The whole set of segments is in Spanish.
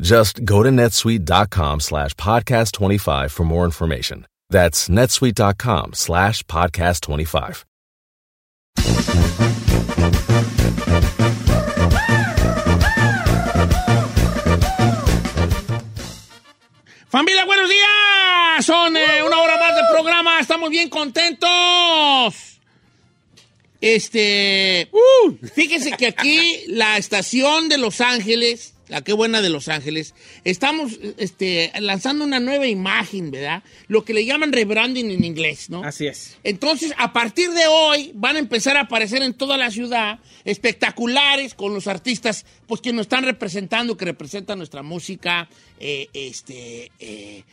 Just go to netsuite.com slash podcast 25 for more information. That's netsuite.com slash podcast 25. Familia, buenos días. Son eh, una hora más de programa. Estamos bien contentos. Este, uh, fíjense que aquí la estación de Los Ángeles la qué buena de Los Ángeles, estamos este, lanzando una nueva imagen, ¿verdad? Lo que le llaman rebranding en inglés, ¿no? Así es. Entonces, a partir de hoy, van a empezar a aparecer en toda la ciudad espectaculares con los artistas, pues que nos están representando, que representan nuestra música, eh, este, eh,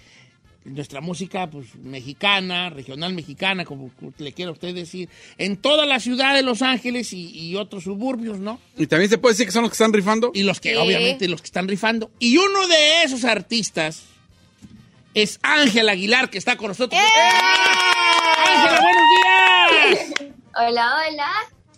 nuestra música pues, mexicana, regional mexicana, como le quiera usted decir, en toda la ciudad de Los Ángeles y, otros suburbios, ¿no? Y también se puede decir que son los que están rifando. Y los que, obviamente, los que están rifando. Y uno de esos artistas es Ángel Aguilar, que está con nosotros. ¡Eh! Ángela, buenos días. Hola, hola.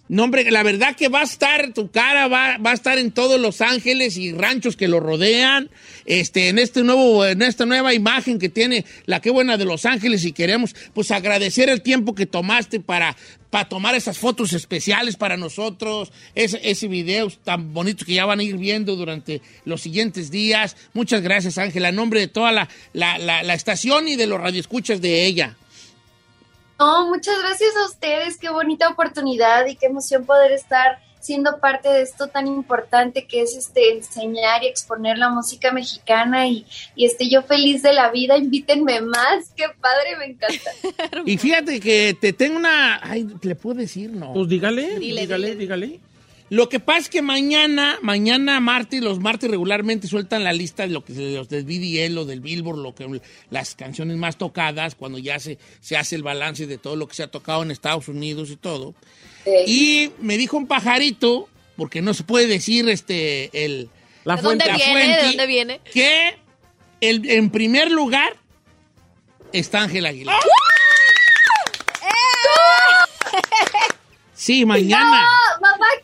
No, hombre, la verdad que va a estar, tu cara va, va, a estar en todos Los Ángeles y ranchos que lo rodean, este, en este nuevo, en esta nueva imagen que tiene la que buena de Los Ángeles y queremos, pues, agradecer el tiempo que tomaste para, para tomar esas fotos especiales para nosotros, ese, ese video tan bonito que ya van a ir viendo durante los siguientes días. Muchas gracias, Ángela, en nombre de toda la, la, la, la estación y de los radioescuchas de ella. No, muchas gracias a ustedes, qué bonita oportunidad y qué emoción poder estar siendo parte de esto tan importante que es este enseñar y exponer la música mexicana y, y este yo feliz de la vida, invítenme más, qué padre, me encanta. y fíjate que te tengo una, ay, ¿le puedo decir? No. Pues dígale, dígale, dígale. Lo que pasa es que mañana, mañana martes, los martes regularmente sueltan la lista de lo que los del BDL o del Billboard, lo que las canciones más tocadas, cuando ya se, se hace el balance de todo lo que se ha tocado en Estados Unidos y todo. Y me dijo un pajarito, porque no se puede decir este el la fuente, ¿De dónde viene? ¿De dónde viene? Que el, en primer lugar está Ángel Aguilar. ¡Ah! Sí, mañana.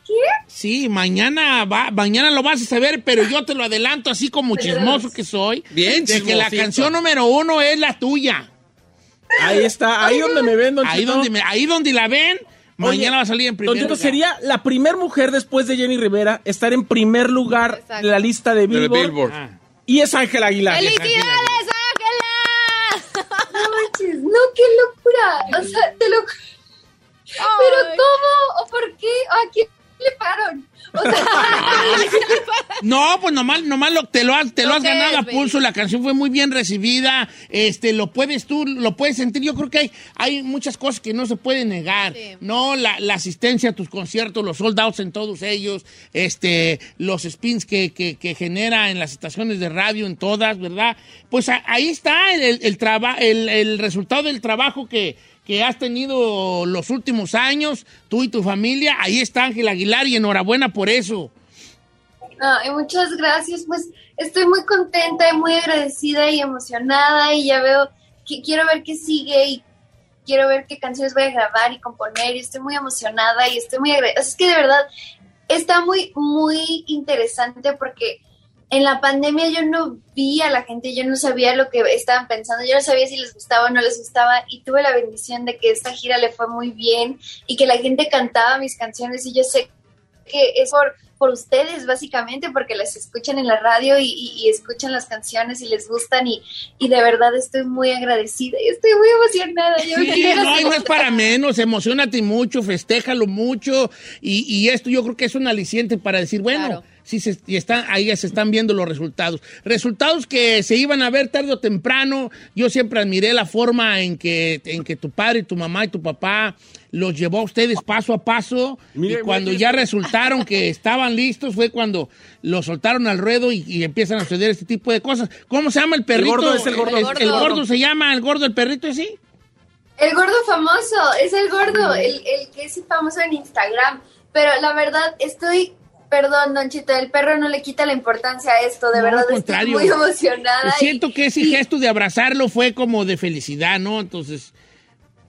¿Qué? Sí, mañana va, mañana lo vas a saber, pero yo te lo adelanto así como chismoso que soy. Bien, De que la canción número uno es la tuya. Ahí está, ahí donde me ven, don Ahí donde, me, ahí donde la ven, mañana va a salir en primer lugar. sería la primer mujer después de Jenny Rivera estar en primer lugar en la lista de Billboard. Ah. Y es Ángela Aguilar. ¡Felicidades, Ángela! No manches, no, qué locura. O sea, te lo ¿Pero cómo? ¿O por qué? ¿A quién le pagaron? no, pues nomás, nomás lo, te lo has, te lo has ganado a pulso. La canción fue muy bien recibida. Este, lo puedes tú, lo puedes sentir. Yo creo que hay, hay muchas cosas que no se pueden negar. No, la, asistencia a tus conciertos, los sold outs en todos ellos, este, los spins que, que, genera en las estaciones de radio, en todas, ¿verdad? Pues ahí está el, el, el resultado del trabajo que que has tenido los últimos años, tú y tu familia. Ahí está Ángel Aguilar y enhorabuena por eso. muchas gracias, pues estoy muy contenta y muy agradecida y emocionada y ya veo que quiero ver qué sigue y quiero ver qué canciones voy a grabar y componer y estoy muy emocionada y estoy muy agradecida. Es que de verdad está muy, muy interesante porque en la pandemia yo no vi a la gente, yo no sabía lo que estaban pensando, yo no sabía si les gustaba o no les gustaba y tuve la bendición de que esta gira le fue muy bien y que la gente cantaba mis canciones y yo sé que es por, por ustedes básicamente porque las escuchan en la radio y, escuchan las canciones y les gustan y, y, de verdad estoy muy agradecida y estoy muy emocionada. sí, no, no es para menos, emocionate mucho, festéjalo mucho y, y, esto yo creo que es un aliciente para decir, bueno sí se, y están, ahí ya se están viendo los resultados. Resultados que se iban a ver tarde o temprano. Yo siempre admiré la forma en que, en que tu padre, tu mamá y tu papá los llevó a ustedes paso a paso. y cuando ya resultaron que estaban listos fue cuando los soltaron al ruedo y, empiezan a suceder este tipo de cosas. ¿Cómo se llama el perrito? El gordo es el gordo. El, gordo. se llama el gordo, el perrito, ¿sí? El gordo famoso, es el gordo, el, el que es famoso en Instagram. Pero la verdad, estoy Perdón, Don Chito, el perro no le quita la importancia a esto, de verdad estoy muy emocionada. Siento que ese gesto de abrazarlo fue como de felicidad, ¿no? Entonces...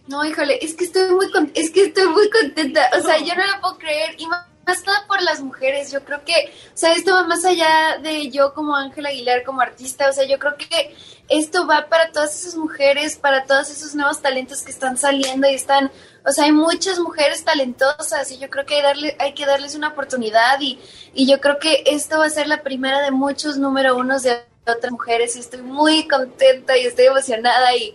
No, híjole, es que estoy muy es que estoy muy contenta, o sea, yo no lo puedo creer y más nada por las mujeres, yo creo que, o sea, esto va más allá de yo como Ángela Aguilar como artista, o sea, yo creo que esto va para todas esas mujeres, para todos esos nuevos talentos que están saliendo y están, o sea, hay muchas mujeres talentosas y yo creo que hay, darle, hay que darles una oportunidad y, y yo creo que esto va a ser la primera de muchos número unos de otras mujeres y estoy muy contenta y estoy emocionada y,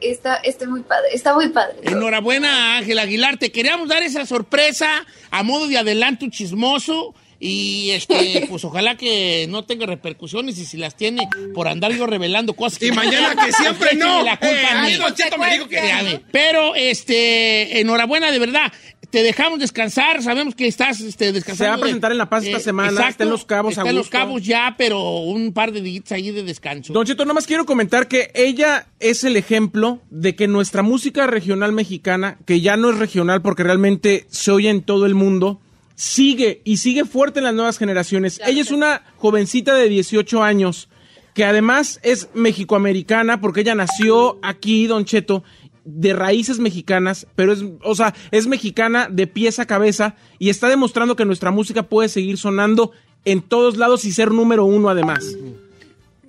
está, estoy muy padre, está muy padre. Enhorabuena Ángel Aguilar, te queríamos dar esa sorpresa a modo de adelanto chismoso y este, pues ojalá que no tenga repercusiones y si las tiene por andar yo revelando cosas. Y mañana que siempre no. La culpa eh, Pero este, enhorabuena de verdad. Te dejamos descansar, sabemos que estás este, descansando. Se va a presentar en La Paz esta eh, semana, está en Los Cabos. Está en Los Cabos ya, pero un par de días ahí de descanso. Don Cheto, nomás quiero comentar que ella es el ejemplo de que nuestra música regional mexicana, que ya no es regional porque realmente se oye en todo el mundo, sigue y sigue fuerte en las nuevas generaciones. ella es una jovencita de 18 años que además es mexicoamericana porque ella nació aquí, Don Cheto, de raíces mexicanas, pero es, o sea, es mexicana de pies a cabeza y está demostrando que nuestra música puede seguir sonando en todos lados y ser número uno además.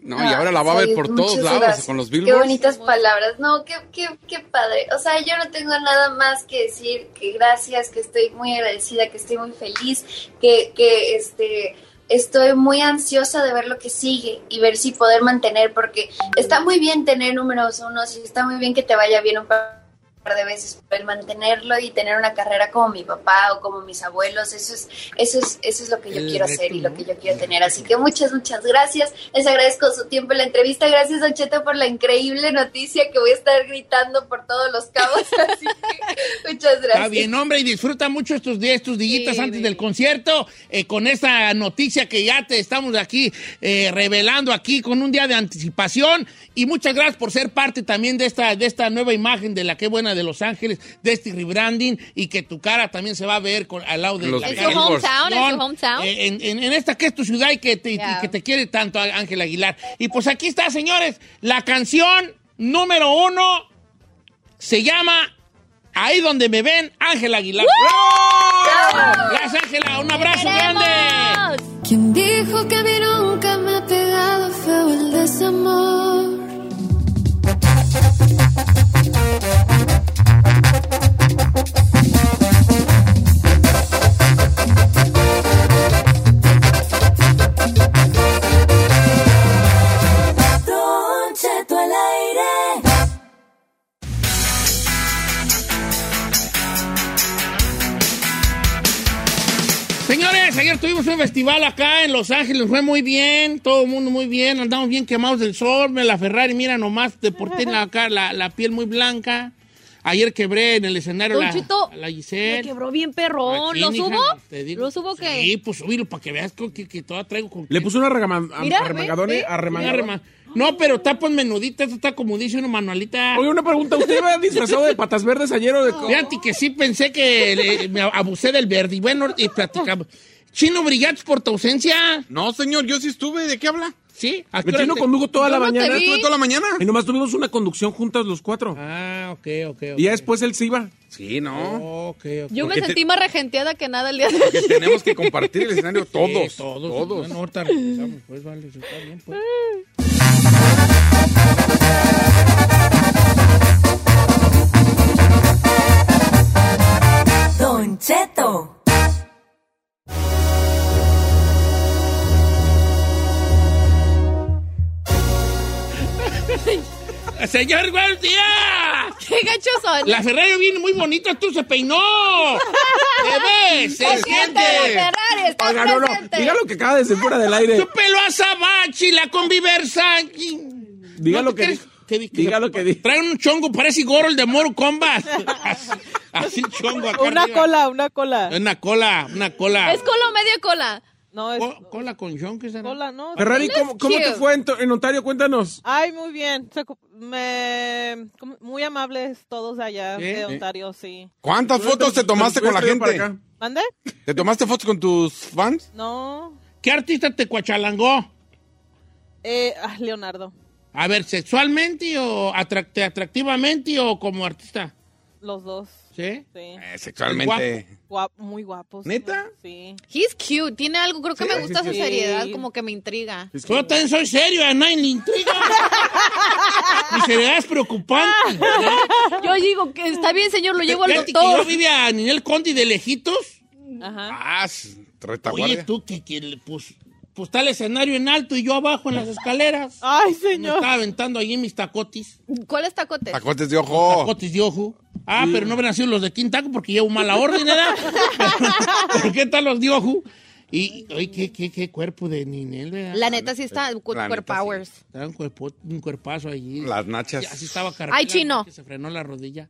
No, y ahora la va a ver por todos lados con los billboards. Qué bonitas palabras. No, qué, qué, qué padre. O sea, yo no tengo nada más que decir que gracias, que estoy muy agradecida, que estoy muy feliz, que, que este estoy muy ansiosa de ver lo que sigue y ver si poder mantener, porque está muy bien tener números unos y está muy bien que te vaya bien un par de veces, el mantenerlo y tener una carrera como mi papá o como mis abuelos, eso es, eso es, eso es lo que yo quiero hacer y lo que yo quiero tener. Así que muchas, muchas gracias. Les agradezco su tiempo en la entrevista. Gracias, Don Cheto, por la increíble noticia que voy a estar gritando por todos los cabos. Así que muchas gracias. Está bien, hombre, y disfruta mucho estos días, tus dillitas antes del concierto, eh, con esta noticia que ya te estamos aquí eh, revelando aquí con un día de anticipación. Y muchas gracias por ser parte también de esta, de esta nueva imagen de la que buena de Los Ángeles, de este rebranding y que tu cara también se va a ver con, al lado de la En su hometown, en su hometown. Eh, en, esta que es tu ciudad y que te, que te quiere tanto Ángel Aguilar. Y pues aquí está, señores, la canción número uno se llama Ahí donde me ven, Ángel Aguilar. Gracias, Ángela. Un abrazo grande. ¿Quién dijo que a mí nunca me ha pegado feo el desamor? フフフフフ。Señores, ayer tuvimos un festival acá en Los Ángeles, fue muy bien, todo el mundo muy bien, andamos bien quemados del sol, la Ferrari, mira nomás, te porté acá la, la piel muy blanca. Ayer quebré en el escenario la, la, Giselle. quebró bien perrón. ¿Lo subo? ¿Lo subo qué? Sí, pues subirlo para que veas que, que, toda traigo con... Le puso una remangadone No, pero está pues menudita, esto está como dice una manualita. Oye, una pregunta, ¿usted iba disfrazado de patas verdes ayer o de...? Fíjate que sí pensé que me abusé del verde y bueno, y platicamos. Chino, brillantes por tu ausencia. No, señor, yo sí estuve. ¿De qué habla? ¿Sí? Me con Hugo toda Yo la no te mañana. vi. Estuve toda la mañana. Y nomás tuvimos una conducción juntas los cuatro. Ah, ok, ok. ok. Y ya después él se iba. Sí, no. Ok, ok. Yo me Porque te- sentí más regenteada que nada el día de hoy. Tenemos que compartir el escenario Sí, todos. todos. Todos. Bueno, ahorita regresamos, pues, vale, está bien, pues. Don Cheto. Señor, días. ¡Qué gachos son! La Ferrari viene muy bonita, tú se peinó. ¿Qué ves? Se ¡Presidente siente. de Ferrari! ¡Está Oiga, no, no. Diga lo que acaba de decir fuera del aire. Su pelo azabache, la conviversa. Diga ¿No lo que Diga lo que dijo. Trae un chongo, parece Goro el de Moro Combat. Así, así chongo acá Una arriba. cola, una cola. Una cola, una cola. ¿Es cola o media cola? No, es Co- cola con chongo, ¿qué será? cola, no. Ferrari, ¿cómo, cómo te fue en, Ontario? Cuéntanos. Ay, muy bien. Me, muy amables todos allá de Ontario, sí. ¿Cuántas fotos te tomaste con la gente? ¿Mande? ¿Te tomaste fotos con tus fans? No. ¿Qué artista te cuachalangó? Eh, ah, Leonardo. A ver, ¿sexualmente o atract- atractivamente o como artista? Los dos. ¿Sí? Sí. Eh, sexualmente. Guap- muy guapos. ¿Neta? Sí. He's cute. Tiene algo, creo que me gusta su seriedad, como que me intriga. Yo también soy serio, a nadie le intriga. Mi seriedad es preocupante. Yo digo que está bien, señor, lo llevo al Fíjate que yo doctor. vive a Ninel Conde de lejitos. Ajá. Ah, s- Oye, retaguardia. tú, que, que le- pues, pues está el escenario en alto y yo abajo en las escaleras. Ay, Me señor. estaba aventando allí mis tacotis. ¿Cuál es tacote? Tacotes de ojo. Tacotis de ojo. Ah, pero no hubieran sido los de Quintaco porque llevo mala orden, ¿verdad? pero, ¿qué tal los de? Y, oye, ¿qué, qué, qué cuerpo de Ninel, ¿verdad? La neta sí está, cu- La cuer neta, powers. Estaba un, cuerpo, un cuerpazo allí. Las nachas. Y así estaba cargando. Ay, chino. Que se frenó la rodilla.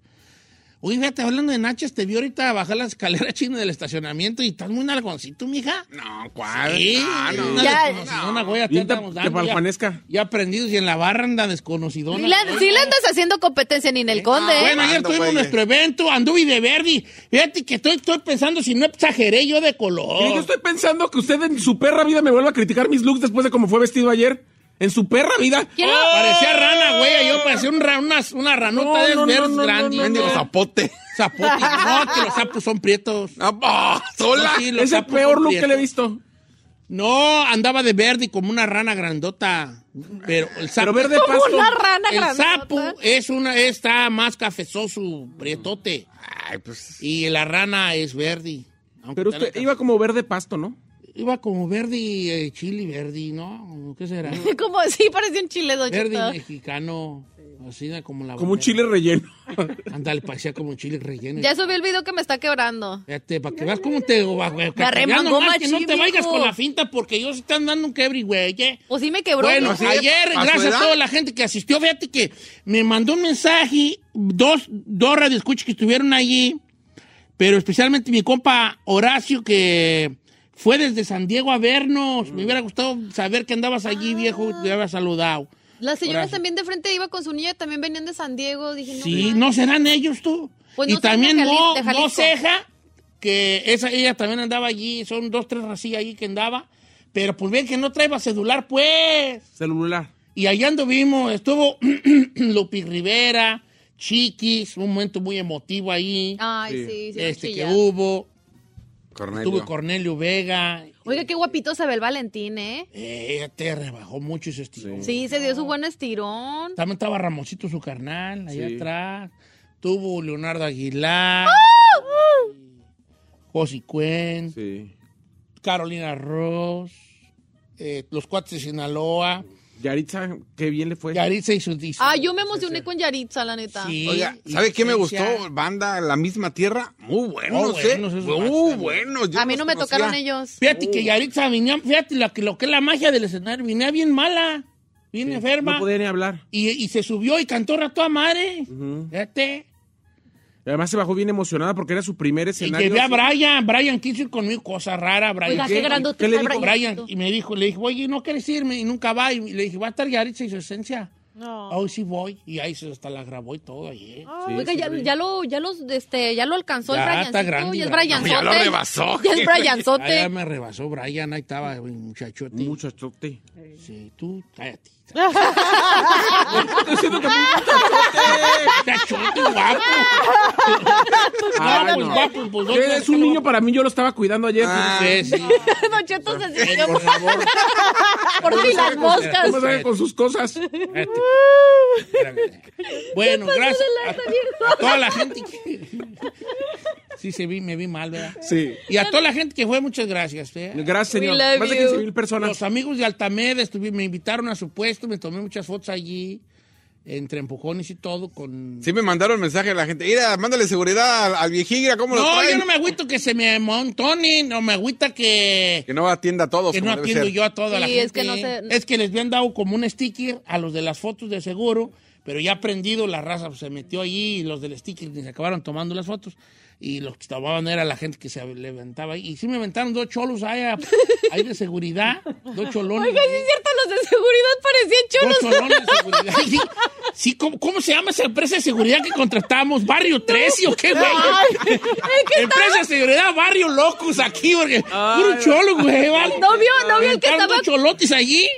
Oye, fíjate, hablando de nachas, te vi ahorita bajar la escalera china del estacionamiento y estás muy nalgoncito, mija. No, ¿cuál? Sí, Ah, no. una Ya. desconocidona, güey, ya te dando, ya- paljuanesca. Ya aprendidos y en la barra anda desconocidona. Sí, le, güey. sí le andas haciendo competencia ni en el conde, ¿eh? Bueno, ayer tuvimos nuestro evento, anduve de verde. Fíjate que estoy, estoy pensando si no exageré yo de color. yo estoy pensando que usted en su perra vida me vuelva a criticar mis looks después de cómo fue vestido ayer. En su perra vida. ¿Quién lo- Parecía rana, güey. Yo parecía un ra- una, una ranota No, de no, verdes no, no, grandes. no, Mendigo zapote. Zapote. No, que los sapos son prietos. Ah, ah, sola. Sí, los Es el sapos peor son look que le he prietos. visto. No, andaba de verde como una rana grandota. Pero el sapo, Pero verde Como pasto. una rana el grandota. sapo es una, está más cafezoso, prietote. Ay, pues. Y la rana es verde. Aunque Pero tenga usted iba como verde pasto, ¿no? Iba como verde, eh, chili verde, ¿no? ¿Qué será? Como sí, parecía un chile, don verde mexicano, así como la Como un chile relleno. Ándale, parecía como un chile relleno. Ya subí el video que me está quebrando. Fíjate, para que veas cómo te... Me arremangó que no te vayas con la finta porque yo sí están dando un quebri, güey. ¿eh? Pues sí me quebró. Bueno, ayer, ¿A su gracias a toda la gente que asistió, fíjate que me mandó un mensaje, dos, dos radioescuchas que estuvieron allí, pero especialmente mi compa Horacio, que fue desde San Diego a vernos. Me hubiera gustado saber que andabas allí, viejo, y te había saludado. Las señoras también de frente iba con su niña, también venían de San Diego. Dije, no. Sí. ¿no serán ellos tú? Pues y no también no, no ceja, que esa, ella también andaba allí, son dos, tres rasillas allí que andaba, pero pues bien que no traeba celular, pues. Celular. Y allá anduvimos, estuvo Lupi Rivera, Chiquis, un momento muy emotivo ahí, Ay, Sí. sí, sí. este que hubo, Cornelio. estuvo Cornelio Vega, Oiga, qué guapito se ve el Valentín, ¿eh? eh, ella te rebajó mucho ese estilo. Sí, se dio su buen estirón. También estaba Ramosito su carnal, allá Sí. atrás. Tuvo Leonardo Aguilar, Josi Cuen, Sí. Carolina Ross, eh, los cuates de Sinaloa, Yaritza, qué bien le fue. Yaritza y sus dis- Ah, yo me emocioné con Yaritza, la neta. Sí, Oiga, ¿sabe qué me gustó? Banda La Misma Tierra. Muy buenos, Oh, ¿eh? esos Muy buenos. Yo A mí no me conocía. tocaron ellos. Fíjate que Yaritza venía, fíjate lo que, lo que es la magia del escenario, venía bien mala, bien enferma. No podía ni hablar. y, y se subió y cantó rato a madre. Fíjate. Y Además se bajó bien emocionada porque era su primer Y escenario. llevé a sí. Brian. Brian quiso ir conmigo, cosa rara. Brian. Oiga, qué ¿Qué? grandote ¿Qué le está dijo? Brian. Brian, y me dijo, le dije, oye, ¿no quieres irme? Y nunca va. Y le dije, va a estar Yaritza y su esencia. No. Hoy sí voy. Y ahí se hasta la grabó y todo ahí. ¿eh? Ah, Oiga, ya, ya lo, ya los, este, ya lo alcanzó Ya el está Briancito, grande, ya es grande. Brianzote. Ya lo rebasó. Ya es Ah, Brianzote. ya me rebasó Brian, ahí estaba, muchachote. Un muchachote. Sí, tú, cállate. Estoy diciendo que Muchachote, guapo. Pues, no. pues, ¿dónde Es un niño para mí, yo lo estaba cuidando ayer. Ah. Sí, sí. Don Cheto se sintió por favor. por si las moscas. ¿Cómo sabe con sus cosas? Bueno, gracias a, a toda la gente que... Sí, se vi, me vi mal, ¿verdad? Sí. Y a toda la gente que fue, muchas gracias. ¿eh? Gracias, señor. Más de you. 15 mil personas. Los amigos de Altamed me invitaron a su puesto, me tomé muchas fotos allí, entre empujones y todo, con... Sí me mandaron mensaje a la gente. Mira, mándale seguridad al, al viejigra, ¿cómo lo No, traen? yo no me agüito que se me montonen, no me agüita que... Que no atienda a todos, que no atiendo ser. yo a toda la gente. es que no sé- Es que les habían dado como un sticker a los de las fotos de seguro, pero ya aprendido la raza pues, se metió allí y los del sticker ni se acabaron tomando las fotos. Y los que tomaban era la gente que se levantaba ahí. Y sí me aventaron dos cholos ahí, a- ahí de seguridad, dos cholones. Oiga, sí es cierto, los de seguridad parecían Dos cholos. cholones de seguridad. Sí, sí, ¿cómo, cómo se llama esa empresa de seguridad que contratamos? ¿Barrio 13 o qué, güey? Ay, que Empresa de seguridad, Barrio Locos aquí, porque puro cholo, güey, ¿vale? No vio, no vio el que estaba- dos cholotes allí,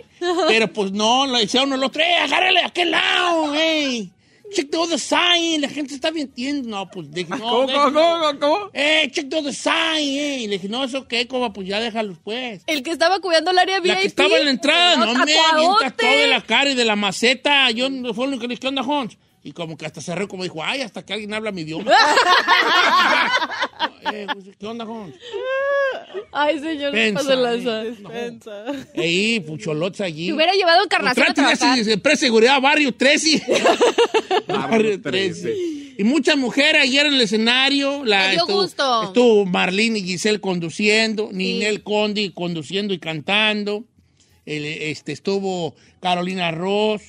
pero pues no, le decía uno al otro, eh, agárrale a aquel lado, hey. Check the other side, la gente está mintiendo. No, pues dije, no, ¿Cómo, déjalo. cómo, cómo, cómo? Eh, check the other side, eh. Y le dije, no, eso qué, como, pues ya déjalos, pues. El que estaba cuidando el área VIP. La que estaba en la entrada, no, me tatuadote. tatuado de la cara y de la maceta. Yo no fue lo único que le dije, ¿qué onda, Hans? Y como que hasta se rió, como dijo, ay, hasta que alguien habla mi idioma. Eh, pues, ¿Qué onda, Hans? Ay, señor, Pensa, pase lanza. Pensa. Ey, pucholotes allí. Si hubiera llevado encarnación a Trate de trabajar. preseguridad Barrio 13. Barrio Barrio 13. 13. Y muchas mujeres ayer en el escenario. La, Me dio estuvo, gusto. Estuvo Marlene y Giselle conduciendo, Ninel Condi conduciendo y cantando. El, este, estuvo Carolina Ross,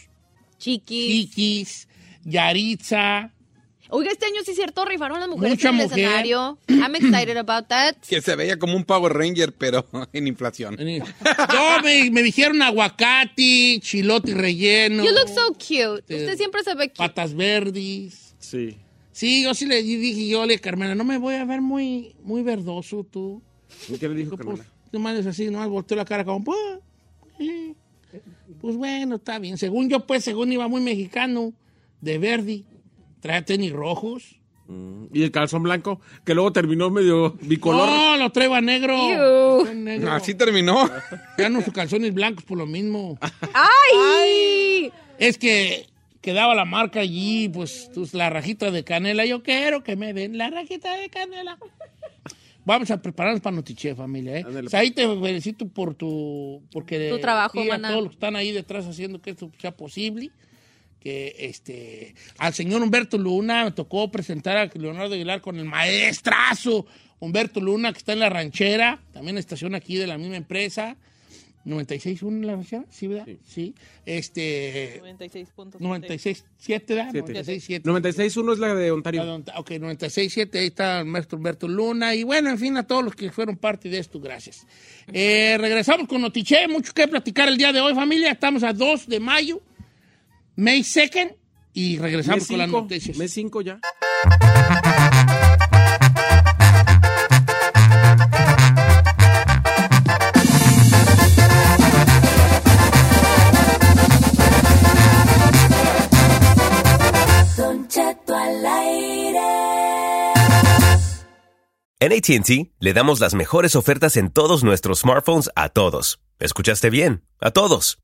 Chiquis. Chiquis, Yaritza. Oiga, este año sí es cierto, rifaron las mujeres Mucha en el mujer. escenario. I'm excited about that. Que se veía como un Power Ranger, pero en inflación. No, me, me dijeron aguacate, chilote relleno, You look so cute. Usted siempre se ve cute. patas verdes. Sí. Sí, yo sí le dije yo, le Carmela, no me voy a ver muy, muy verdoso tú. ¿Y ¿Qué le dijo, Pues, Carmela? nomás es así, nomás volteó la cara como, pues, eh, pues bueno, está bien. Según yo, pues, según iba muy mexicano, de verde, trae tenis rojos. Y el calzón blanco, que luego terminó medio bicolor. No, lo traigo a negro. Así terminó. Ya no sus calzones blancos por lo mismo. ¡Ay! Es que quedaba la marca allí, pues, pues, la rajita de canela. Yo quiero que me den la rajita de canela. Vamos a prepararnos para Notiche, familia. ¿eh? O sea, ahí te felicito por tu... Porque Tu trabajo, a maná. todos los que están ahí detrás haciendo que esto sea posible. Que este... Al señor Humberto Luna me tocó presentar a Leonardo Aguilar con el maestrazo Humberto Luna, que está en la ranchera. También estación aquí de la misma empresa. 96.1 en la ranchera, ¿sí, verdad? Sí. Este... 96.7. 96.7, ¿verdad? Siete. 96.7. 96.1 es la de Ontario. don- Ok, 96.7, ahí está el maestro Humberto Luna. Y bueno, en fin, a todos los que fueron parte de esto, gracias. Eh, regresamos con Notiche, mucho que platicar el día de hoy, familia. Estamos a 2 de mayo, May 2nd, y regresamos Mes con las 5, noticias. mes 5 ya. En ATT le damos las mejores ofertas en todos nuestros smartphones a todos. ¿Escuchaste bien? A todos.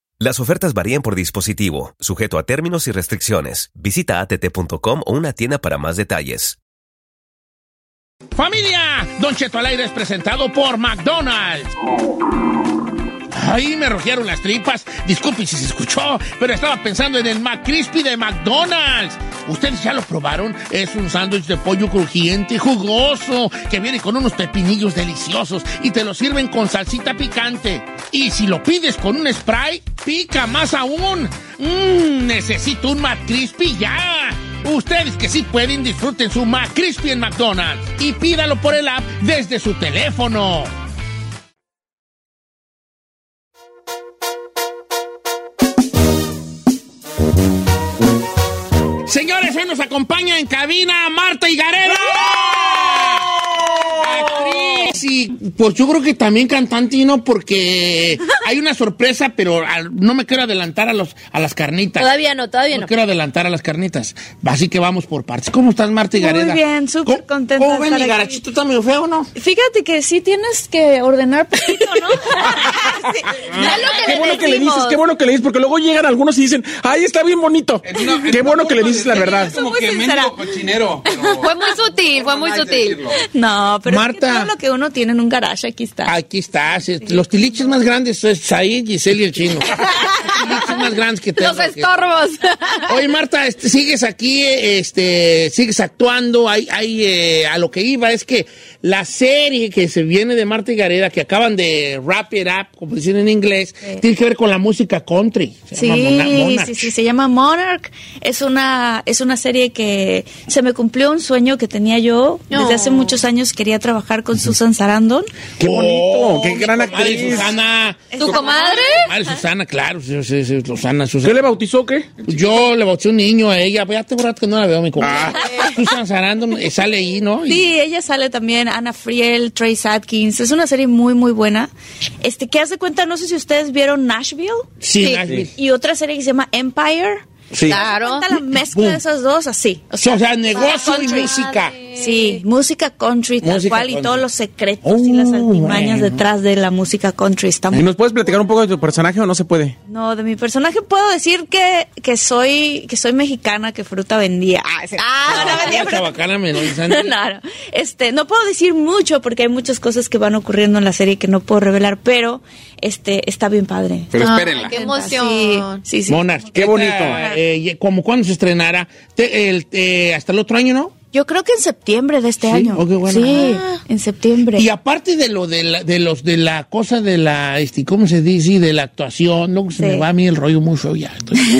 Las ofertas varían por dispositivo, sujeto a términos y restricciones. Visita att.com o una tienda para más detalles. Familia, Don Cheto al aire es presentado por McDonald's. Ay, me rogieron las tripas. Disculpe si se escuchó, pero estaba pensando en el McCrispy de McDonald's. ¿Ustedes ya lo probaron? Es un sándwich de pollo crujiente, jugoso, que viene con unos pepinillos deliciosos y te lo sirven con salsita picante. Y si lo pides con un spray, pica más aún. Mmm, necesito un McCrispy ya. Ustedes que sí pueden, disfruten su McCrispy en McDonald's y pídalo por el app desde su teléfono. Señores, hoy nos acompaña en cabina Marta y pues yo creo que también cantante y no porque hay una sorpresa, pero al- no me quiero adelantar a los a las carnitas. Todavía no, todavía No no. quiero adelantar a las carnitas. Así que vamos por partes. ¿Cómo estás, Marta Higareda? Muy bien, súper ¿Cómo- contenta ¿Cómo de ven estar mi aquí. garachito? ¿Está medio feo o no? Fíjate que sí tienes que ordenar poquito, ¿no? Sí. Ya lo que Qué le bueno que le decimos. dices, qué bueno que le dices, porque luego llegan algunos y dicen, ay, está bien bonito. Qué bueno que le dices la verdad. Es como Muy que sincera. mendigo cochinero. pero- Fue muy sutil, fue muy No hay que sutil. decirlo. No, pero es que Marta. todo lo que uno tiene en un garage, aquí está. Aquí estás. eh, Los tiliches más grandes es Said, Giselle y el chino. Los tiliches más grandes que tengo. Los aquí. estorbos. Oye, Marta, este, sigues aquí, este, sigues actuando. Hay, hay, eh, a lo que iba es que la serie que se viene de Marta y Gareda, que acaban de wrap it up, como dicen en inglés, tiene que ver con la música country. Se Sí, llama Mona- Monarch. sí, sí, se llama Monarch. Es una, es una serie que se me cumplió un sueño que tenía yo. Desde hace muchos años quería trabajar con Susan Sarandon. Qué bonito, Oh, qué mi gran actriz. Susana. ¿Tu comadre? Comadre Susana, claro, sí, sí, sí, Susana, ¿Qué Susana. le bautizó qué? Yo le bauté un niño a ella, pues ya te borras que no la veo, mi comadre. Susan Sarandon eh, sale ahí, ¿no? Y- Sí, ella sale también, Ana Friel, Trace Atkins. Es una serie muy, muy buena. Este, que hace cuenta, no sé si ustedes vieron Nashville. Sí, Sí. Nashville. Y otra serie que se llama Empire. Sí. Claro. La mezcla de esas dos así. O O sea, negocio y música. Sí, música country, tal Música cual, y todos los secretos y las Oh, altimañas bueno. detrás de la música country. Está ¿Y muy... nos puedes platicar un poco de tu personaje o no se puede? No, de mi personaje puedo decir que, que soy que soy mexicana, que fruta vendía. Ah, sí. Ah, no, vendía La fruta. chabacana me lo dicen. no, no. Este, no puedo decir mucho porque hay muchas cosas que van ocurriendo en la serie que no puedo revelar, pero este está bien padre. Pero espérenla. qué emoción. Sí, sí, sí. Monarch. Qué bonito. eh, como cuando se estrenara. Te- el- eh, hasta el otro año, ¿no? Yo creo que en septiembre de este Sí, año. oh, bueno. Sí, en septiembre. Y aparte de lo de, la, de los de la cosa de la este, ¿cómo se dice? de la actuación, luego se Sí. me va a mí el rollo mucho ya.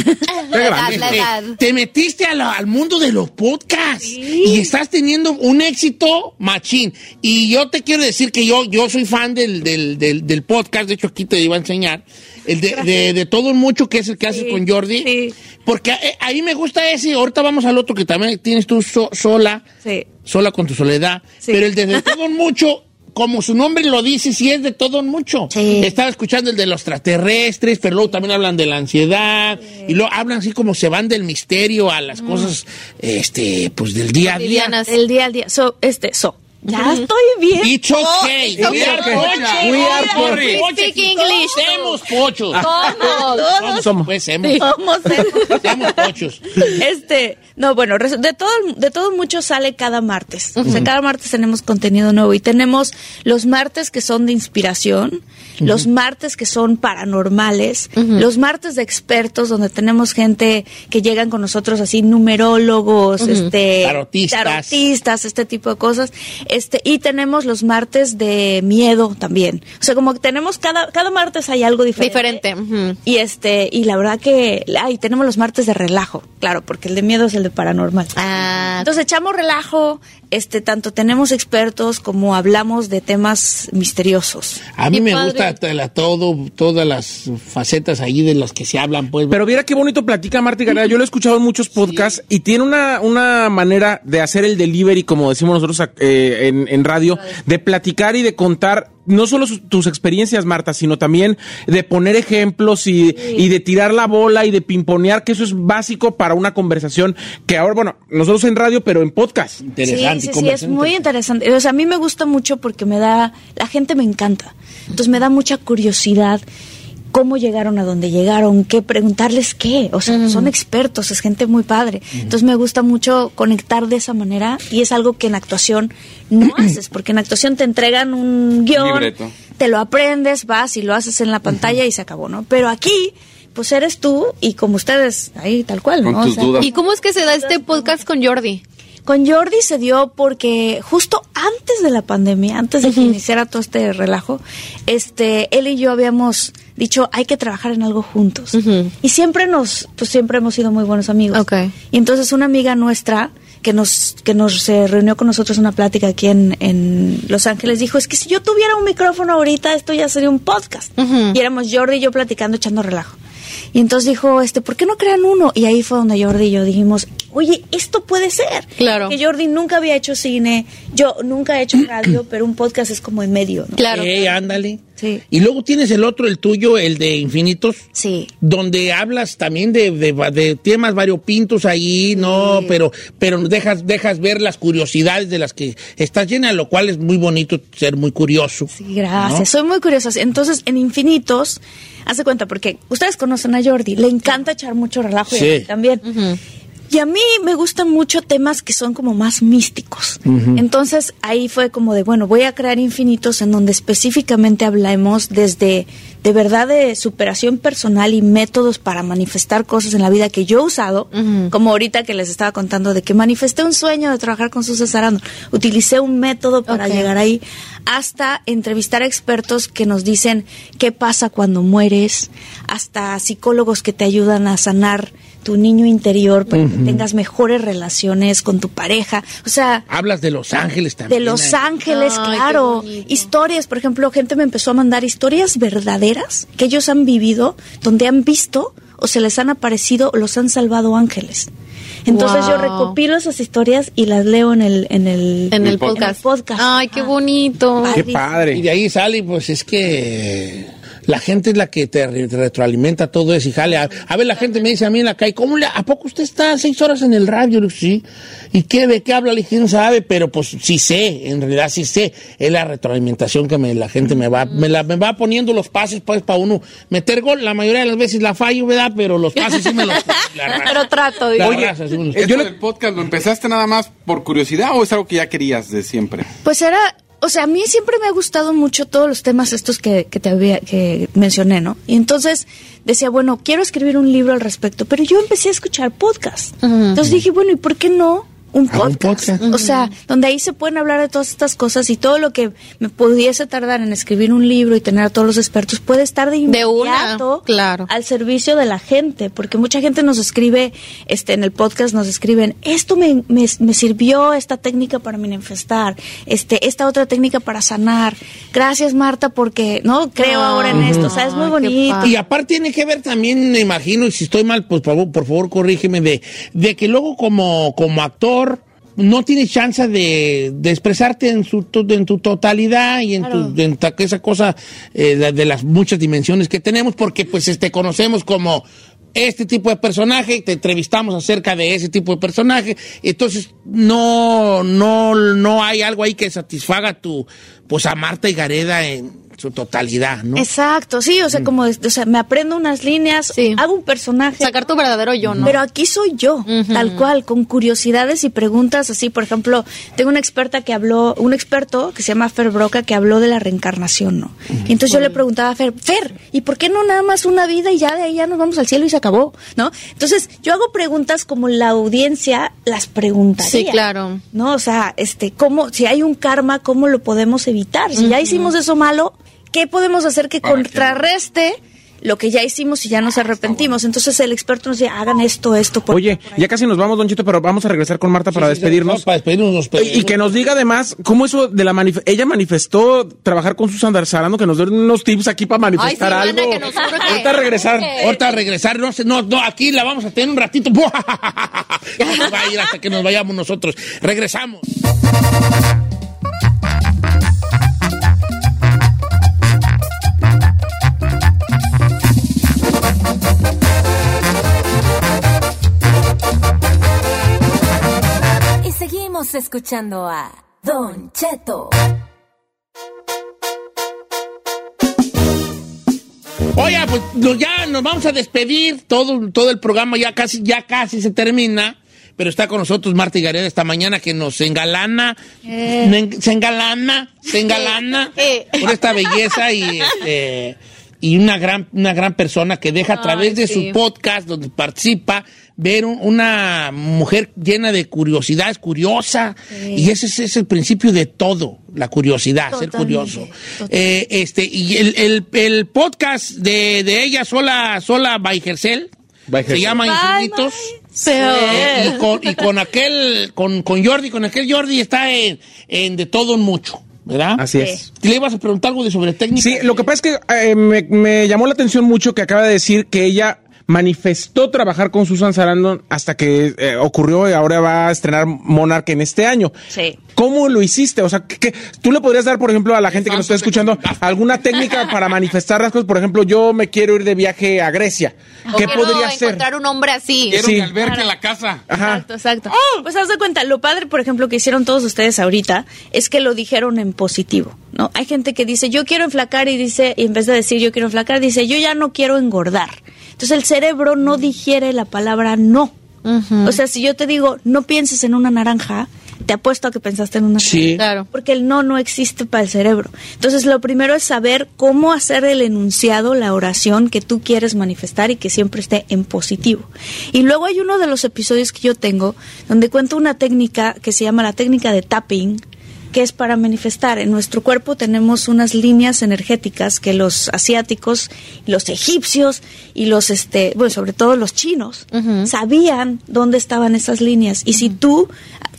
La edad, la edad. te metiste a la- al mundo de los podcasts y estás teniendo un éxito machín. Y yo te quiero decir que yo, yo soy fan del, del, del, del podcast, de hecho aquí te iba a enseñar, el de, de, de todo mucho que es el que haces Sí, con Jordi. sí. Porque eh, ahí me gusta ese, ahorita vamos al otro que también tienes tú so- sola, Sí. sola con tu soledad. Sí. Pero el de, de todo mucho, como su nombre lo dice, sí es de todo mucho. Sí. Estaba escuchando el de los extraterrestres, pero luego también hablan de la ansiedad. Y luego hablan así como se van del misterio a las cosas, este, pues del día a día. El día al día. So, este, so. Ya estoy bien. It's okay. it's We are pochos. We are pochos. Speak English. Somos pochos. Somos, Somos. pues, Somos somos pochos. Este, no, bueno, de todo, de todo mucho sale cada martes. O sea, cada martes tenemos contenido nuevo y tenemos los martes que son de inspiración, los martes que son paranormales, los martes de expertos donde tenemos gente que llegan con nosotros así numerólogos, este, Tarotistas. tarotistas, este tipo de cosas. Este, y tenemos los martes de miedo también. O sea, como que tenemos cada cada martes hay algo diferente. Diferente. Y este, y la verdad que, ay, tenemos los martes de relajo, claro, porque el de miedo es el de paranormal. Ah, Entonces echamos relajo, este, tanto tenemos expertos como hablamos de temas misteriosos. A mí me padre. gusta t- la- todo, todas las facetas ahí de las que se hablan, pues. Pero viera qué bonito platica Marta Gareda. Yo lo he escuchado en muchos podcasts y tiene una, una manera de hacer el delivery, como decimos nosotros eh, en, en radio, de platicar y de contar no solo sus- tus experiencias, Marta, sino también de poner ejemplos y, y de tirar la bola y de pimponear, que eso es básico para una conversación que ahora, bueno, nosotros en radio, pero en podcast. interesante. sí, sí, sí, es muy interesante. O sea, a mí me gusta mucho porque me da, la gente me encanta. Entonces me da mucha curiosidad cómo llegaron a donde llegaron, qué preguntarles qué. O sea, son expertos, es gente muy padre. Entonces me gusta mucho conectar de esa manera y es algo que en actuación no haces, porque en actuación te entregan un guion, libreto. te lo aprendes, vas y lo haces en la pantalla y se acabó, ¿no? Pero aquí, pues eres tú y como ustedes, ahí tal cual, ¿no? Con O tus sea, dudas. ¿Y cómo es que se da este podcast con Jordi? Con Jordi se dio porque justo antes de la pandemia, antes de que iniciara todo este relajo, este, él y yo habíamos dicho hay que trabajar en algo juntos. Y siempre nos, pues siempre hemos sido muy buenos amigos. Ok. Y entonces una amiga nuestra que nos, que nos se reunió con nosotros en una plática aquí en, en Los Ángeles dijo, es que si yo tuviera un micrófono ahorita, esto ya sería un podcast. Y éramos Jordi y yo platicando, echando relajo. Y entonces dijo, este, ¿por qué no crean uno? Y ahí fue donde Jordi y yo dijimos, oye, esto puede ser. Claro. Que Jordi nunca había hecho cine, yo nunca he hecho radio, pero un podcast es como en medio, ¿no? Claro. Ándale. Sí. Y luego tienes el otro, el tuyo, el de Infinitos. Sí. Donde hablas también de, de- de temas variopintos ahí, ¿no? Pero, pero dejas, dejas ver las curiosidades de las que estás llena, lo cual es muy bonito ser muy curioso. Sí, gracias. ¿no? Soy muy curiosa. Entonces, en Infinitos, hace cuenta, porque ustedes conocen a Jordi, le encanta echar mucho relajo y a mí también. Y a mí me gustan mucho temas que son como más místicos. Entonces ahí fue como de, bueno, voy a crear infinitos en donde específicamente hablemos desde de verdad de superación personal y métodos para manifestar cosas en la vida que yo he usado, como ahorita que les estaba contando de que manifesté un sueño de trabajar con Susan Sarandon. Utilicé un método para llegar ahí, hasta entrevistar a expertos que nos dicen qué pasa cuando mueres, hasta psicólogos que te ayudan a sanar tu niño interior para que tengas mejores relaciones con tu pareja. O sea, Hablas de Los Ángeles de también. Los ahí. Ángeles, Ay, claro. Historias, por ejemplo, gente me empezó a mandar historias verdaderas que ellos han vivido, donde han visto o se les han aparecido o los han salvado ángeles. Entonces yo recopilo esas historias y las leo en el en el, En el El podcast. podcast. podcast. Ay, qué bonito. Qué Y padre. de ahí sale, pues es que la gente es la que te re- te retroalimenta todo eso y jale. A, a ver, la gente me dice a mí en la calle, ¿cómo le, ¿a poco usted está seis horas en el radio? Le digo, sí. ¿Y qué, de qué habla? Le dije, "¿Quién sabe, pero pues sí sé, en realidad sí sé. Es la retroalimentación que me, la gente me va, me, la, me va poniendo los pases pues, para uno meter gol. La mayoría de las veces la fallo, ¿verdad? Pero los pases sí me los... la Pero trato, digo. raza, sí me los- ¿Esto yo le- del podcast lo empezaste nada más por curiosidad o es algo que ya querías de siempre? Pues era, o sea, a mí siempre me ha gustado mucho todos los temas estos que, que te había, que mencioné, ¿no? Y entonces decía, bueno, quiero escribir un libro al respecto, pero yo empecé a escuchar podcasts. Entonces dije, bueno, ¿y por qué no? Un Ah, un podcast. O sea, donde ahí se pueden hablar de todas estas cosas y todo lo que me pudiese tardar en escribir un libro y tener a todos los expertos puede estar de De una, inmediato claro. al servicio de la gente, porque mucha gente nos escribe, este, en el podcast nos escriben, esto me, me, me sirvió, esta técnica para manifestar, este, esta otra técnica para sanar. Gracias Marta, porque, no, creo ahora en esto, o sea, es muy bonito. Y aparte tiene que ver también, me imagino, y si estoy mal, pues por favor, por favor corrígeme, de, de que luego como, como actor no tienes chance de, de expresarte en, su, en tu totalidad y en, Claro. tu, en ta- esa cosa eh, de, de las muchas dimensiones que tenemos, porque pues este conocemos como este tipo de personaje, te entrevistamos acerca de ese tipo de personaje, entonces no, no, no hay algo ahí que satisfaga tu, pues a Marta y Gareda en su totalidad, ¿no? Exacto, sí, o sea, como, o sea, me aprendo unas líneas, Sí. hago un personaje. Sacar tu verdadero yo, ¿no? Pero aquí soy yo, tal cual, con curiosidades y preguntas así. Por ejemplo, tengo una experta que habló, un experto que se llama Fer Broca que habló de la reencarnación, ¿no? Y entonces yo le preguntaba a Fer, Fer, ¿y por qué no nada más una vida y ya de ahí ya nos vamos al cielo y se acabó, ¿no? Entonces yo hago preguntas como la audiencia las preguntaría. Sí, claro. ¿No? O sea, este, ¿cómo, si hay un karma, cómo lo podemos evitar? Si ya hicimos eso malo, ¿qué podemos hacer que contrarreste lo que ya hicimos y ya nos arrepentimos? Entonces el experto nos dice, hagan esto, esto. Por Oye, ya casi nos vamos, Don Chito, pero vamos a regresar con Marta para Sí, sí, despedirnos. no, para despedirnos. nos Y, que nos diga además cómo eso de la manif- ella manifestó trabajar con Susan Darzarano, que nos den unos tips aquí para manifestar Ay, sí, algo. Nos. Ahorita regresar. Ahorita a regresar, no sé, no, no, aquí la vamos a tener un ratito. No va a ir hasta que nos vayamos nosotros. Regresamos. Escuchando a Don Cheto. Oye, pues ya nos vamos a despedir. Todo, todo el programa ya casi, ya casi se termina. Pero está con nosotros Marta y Gareda esta mañana que nos engalana, Eh. se engalana, se engalana Eh. por esta belleza y, este, y una gran, una gran persona que deja a Ay, través de sí. su podcast donde participa ver un- una mujer llena de curiosidades, curiosa. Y ese es, es el principio de todo, la curiosidad, ser curioso. Eh, este, y el, el- el podcast de, de ella sola, sola by se herself. llama Bye, Infinitos. Pero- Eh, y, con, y con aquel, con, con Jordi, con aquel Jordi está en, en de todo en mucho, ¿verdad? Así es. ¿Le ibas a preguntar algo de sobre técnica? Sí, lo que pasa es que eh, me, me llamó la atención mucho que acaba de decir que ella manifestó trabajar con Susan Sarandon hasta que eh, ocurrió y ahora va a estrenar Monarch en este año. Sí. ¿Cómo lo hiciste? O sea, ¿qué- qué- tú le podrías dar, por ejemplo, a la gente que nos está escuchando alguna técnica para manifestar las cosas. Por ejemplo, yo me quiero ir de viaje a Grecia. O ¿Qué podría hacer? encontrar un hombre así. Quiero Sí. alberca en la casa. Ajá. Exacto, exacto. Pues haz de cuenta, lo padre, por ejemplo, que hicieron todos ustedes ahorita es que lo dijeron en positivo, ¿no? Hay gente que dice, yo quiero enflacar y dice, y en vez de decir yo quiero enflacar, dice, yo ya no quiero engordar. Entonces el cerebro no digiere la palabra no. O sea, si yo te digo, no pienses en una naranja, te apuesto a que pensaste en una Sí. Claro. porque el no no existe para el cerebro. Entonces, lo primero es saber cómo hacer el enunciado, la oración que tú quieres manifestar y que siempre esté en positivo. Y luego hay uno de los episodios que yo tengo donde cuento una técnica que se llama la técnica de tapping, que es para manifestar. En nuestro cuerpo tenemos unas líneas energéticas que los asiáticos, los egipcios y los, este, bueno, sobre todo los chinos, sabían dónde estaban esas líneas. Y si tú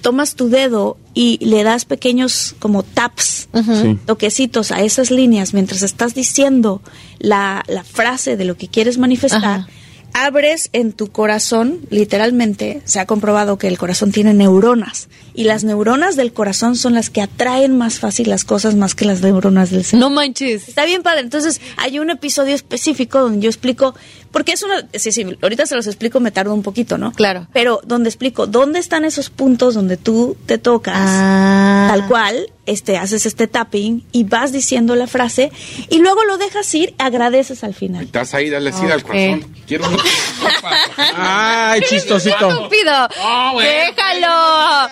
tomas tu dedo y le das pequeños como taps, Sí. toquecitos a esas líneas mientras estás diciendo la, la frase de lo que quieres manifestar, Ajá. Abres en tu corazón, literalmente, se ha comprobado que el corazón tiene neuronas y las neuronas del corazón son las que atraen más fácil las cosas más que las neuronas del cerebro. No manches. Está bien padre. Entonces, hay un episodio específico donde yo explico, porque es una, sí, sí, ahorita se los explico, me tardo un poquito, ¿no? Claro. Pero donde explico dónde están esos puntos donde tú te tocas, Ah. tal cual, este, haces este tapping y vas diciendo la frase y luego lo dejas ir, agradeces al final. Estás ahí, dale así al Ok. corazón. Quiero. Ay, chistosito. Estúpido. Ah, bueno. Déjalo.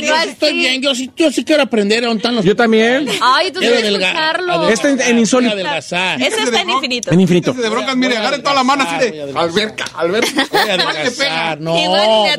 Yo no sí estoy bien, yo sí, yo sí quiero aprender a están los... Yo también. Ay, tú adelga- escucharlo. Este en- en insólito. Ese está en infinito. En infinito. de broncas, mire, agarren toda la mano así de alberca, alberca. Voy a ¿Cuál te adelgazar, no, voy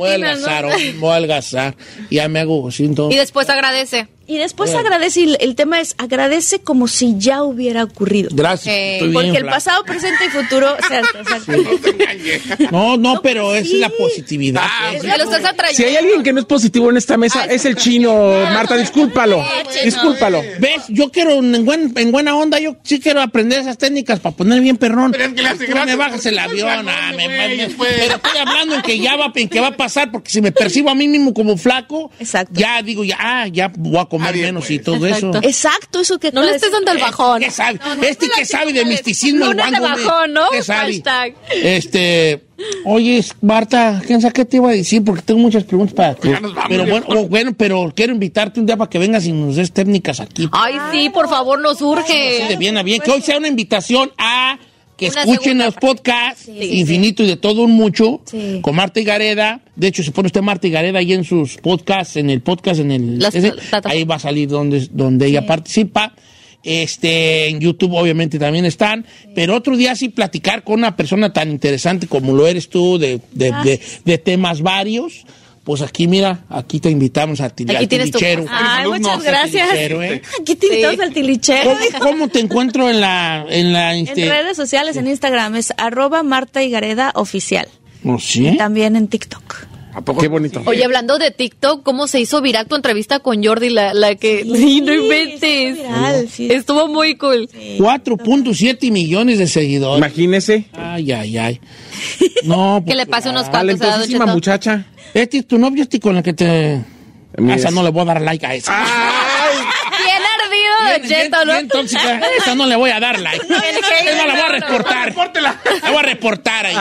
a adelgazar, oh, voy a adelgazar. Ya me hago siento. Y después agradece. Y después agradece, y el tema es agradece como si ya hubiera ocurrido. Gracias, Eh, Porque bien el pasado, presente y futuro, exacto, exacto. No, no, pero es sí. la positividad. Ah. Me lo estás atrayendo. Si hay alguien que no es positivo en esta mesa, es el chino. Marta, discúlpalo. Discúlpalo. ¿Ves? Yo quiero, en, buen- en buena onda, yo sí quiero aprender esas técnicas para poner bien perrón. Pero es que Tú me bajas el avión, No, ah, me- me- pero estoy hablando en que ya va, en que va a pasar, porque si me percibo a mí mismo como flaco, Exacto. ya digo, ya, ah, ya voy a comer menos pues. y todo Exacto. eso. Exacto, eso que No le estés dando el bajón. ¿Qué sabe? No, no, este no, que sabe de señales. misticismo, el Lunes de bajón, ¿no? ¿Qué sabe? Hashtag. Este, oye, Marta, ¿quién sabe qué te iba a decir? Porque tengo muchas preguntas para ti. Pero bueno, oh, bueno, pero quiero invitarte un día para que vengas y nos des técnicas aquí. Ay, sí, por favor, nos Así de urge. bien a bien. Que hoy sea una invitación a que Una escuchen los podcasts Sí, Infinito y de todo un mucho con Marta y Gareda. De hecho, si pone usted Marta y Gareda ahí en sus podcasts, en el podcast, en el Las ese, plataformas. ahí va a salir donde, donde ella participa. Este, en YouTube obviamente también están, pero otro día sí platicar con una persona tan interesante como lo eres tú, de, de, de- de temas varios, pues aquí mira, aquí te invitamos a ti, Aquí al tienes tu tilichero. Ay, alumnos, muchas gracias. Tilichero, ¿eh? Aquí te invitamos Sí. al tilichero. ¿Cómo, cómo te encuentro en la, en la, En este, redes sociales, en Instagram, es arroba Marta Higareda Oficial. no sé? También en TikTok. ¿A poco? Qué bonito. Oye, hablando de TikTok, ¿cómo se hizo viral tu entrevista con Jordi? La, la que. Sí, no inventes. estuvo viral, sí. Estuvo muy cool. 4.7 millones de seguidores. Imagínese. Ay, ay, ay. No, Que le pues, pase unos ah, cuantos a muchacha. Este es tu novio, este con el que te... Mira, A esa es- no le voy a dar like a esa. Bien ¿no? Bien tóxica. Esta no le voy a dar like. Esta la voy a reportar. La voy a reportar ahí.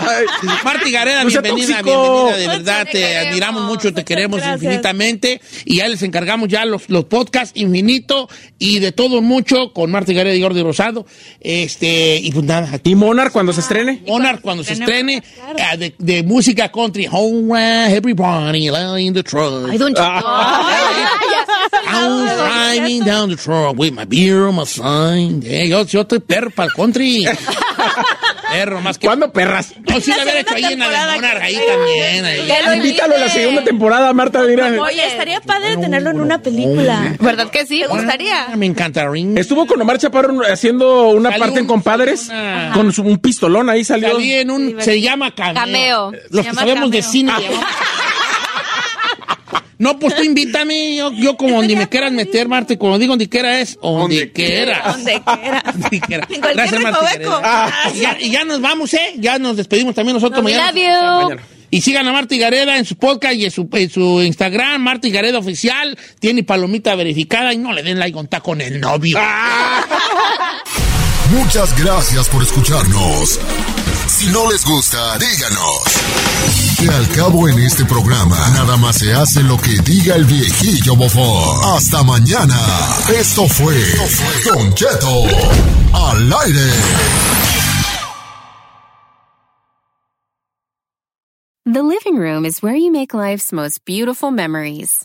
Marti Gareda, No bienvenida, bienvenida, de verdad. Te admiramos mucho, te queremos infinitamente. Y ya les encargamos ya los, los podcasts infinito y de todo mucho con Marti Gareda y Jordi Rosado. Este, y pues nada. ¿Y Monarch cuando se estrene? Monarch cuando se estrene eh, de, de música country. Home, everybody in the truck. Ay, Don Cheto. I was driving down the truck with my beer on my sign. Eh, yo, yo estoy perro para el country. perro, más que. ¿Cuándo perras? No, sí, la hubiera hecho ahí en la de ahí también. ahí. Invítalo a la segunda temporada, Marta. Mira. Oye, estaría padre tenerlo en una película. ¿Verdad que sí? Me gustaría. Ah, Me encanta Ring. Estuvo con Omar Chaparro haciendo una Salió parte en un- Compadres. una- Con su- un pistolón ahí salió. Salí en un. Se llama cameo. Cameo. Los Se que sabemos de cameo. cine. le llamamos- No, pues tú invítame. Yo, yo como donde me quieras meter, Marte. Como digo, donde quiera es. Donde Donde quiera. Donde quiera. Gracias, Marta recoveco. Gareda. Y ya, y ya nos vamos, ¿eh? Ya nos despedimos también nosotros We mañana. love you. Mañana. Y sigan a Marta Gareda en su podcast y en su, en su Instagram, Marta Gareda Oficial. Tiene palomita verificada y no le den like está con el novio. Muchas gracias por escucharnos. Si no les gusta, díganos. Que al cabo en este programa, nada más se hace lo que diga el viejillo bofón. Hasta mañana. Esto fue Don Cheto al aire. The living room is where you make life's most beautiful memories.